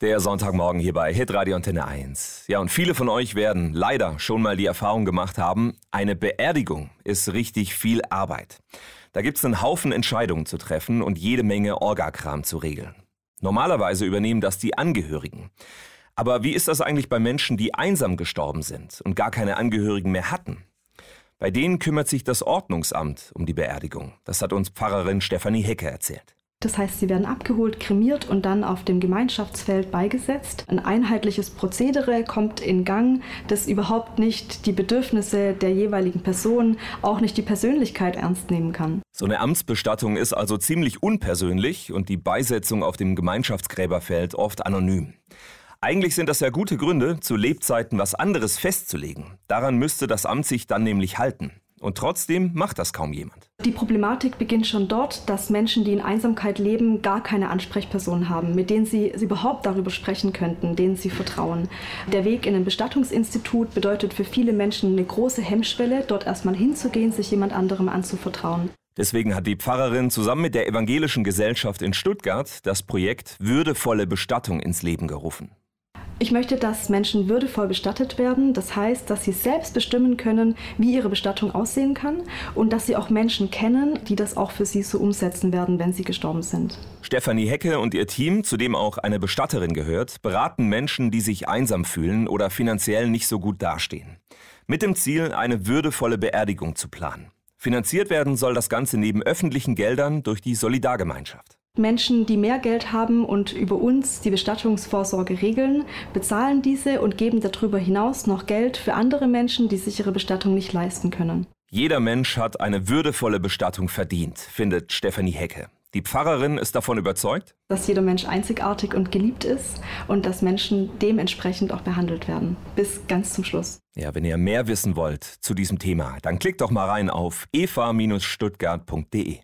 Der Sonntagmorgen hier bei Hitradio Antenne 1. Ja, und viele von euch werden leider schon mal die Erfahrung gemacht haben, eine Beerdigung ist richtig viel Arbeit. Da gibt's einen Haufen Entscheidungen zu treffen und jede Menge Orgakram zu regeln. Normalerweise übernehmen das die Angehörigen. Aber wie ist das eigentlich bei Menschen, die einsam gestorben sind und gar keine Angehörigen mehr hatten? Bei denen kümmert sich das Ordnungsamt um die Beerdigung. Das hat uns Pfarrerin Stefanie Hecke erzählt. Das heißt, sie werden abgeholt, kremiert und dann auf dem Gemeinschaftsfeld beigesetzt. Ein einheitliches Prozedere kommt in Gang, das überhaupt nicht die Bedürfnisse der jeweiligen Person, auch nicht die Persönlichkeit ernst nehmen kann. So eine Amtsbestattung ist also ziemlich unpersönlich und die Beisetzung auf dem Gemeinschaftsgräberfeld oft anonym. Eigentlich sind das ja gute Gründe, zu Lebzeiten was anderes festzulegen. Daran müsste das Amt sich dann nämlich halten. Und trotzdem macht das kaum jemand. Die Problematik beginnt schon dort, dass Menschen, die in Einsamkeit leben, gar keine Ansprechperson haben, mit denen sie überhaupt darüber sprechen könnten, denen sie vertrauen. Der Weg in ein Bestattungsinstitut bedeutet für viele Menschen eine große Hemmschwelle, dort erstmal hinzugehen, sich jemand anderem anzuvertrauen. Deswegen hat die Pfarrerin zusammen mit der Evangelischen Gesellschaft in Stuttgart das Projekt Würdevolle Bestattung ins Leben gerufen. Ich möchte, dass Menschen würdevoll bestattet werden. Das heißt, dass sie selbst bestimmen können, wie ihre Bestattung aussehen kann und dass sie auch Menschen kennen, die das auch für sie so umsetzen werden, wenn sie gestorben sind. Stefanie Hecke und ihr Team, zu dem auch eine Bestatterin gehört, beraten Menschen, die sich einsam fühlen oder finanziell nicht so gut dastehen. Mit dem Ziel, eine würdevolle Beerdigung zu planen. Finanziert werden soll das Ganze neben öffentlichen Geldern durch die Solidargemeinschaft. Menschen, die mehr Geld haben und über uns die Bestattungsvorsorge regeln, bezahlen diese und geben darüber hinaus noch Geld für andere Menschen, die sich ihre Bestattung nicht leisten können. Jeder Mensch hat eine würdevolle Bestattung verdient, findet Stefanie Hecke. Die Pfarrerin ist davon überzeugt, dass jeder Mensch einzigartig und geliebt ist und dass Menschen dementsprechend auch behandelt werden. Bis ganz zum Schluss. Ja, wenn ihr mehr wissen wollt zu diesem Thema, dann klickt doch mal rein auf eva-stuttgart.de.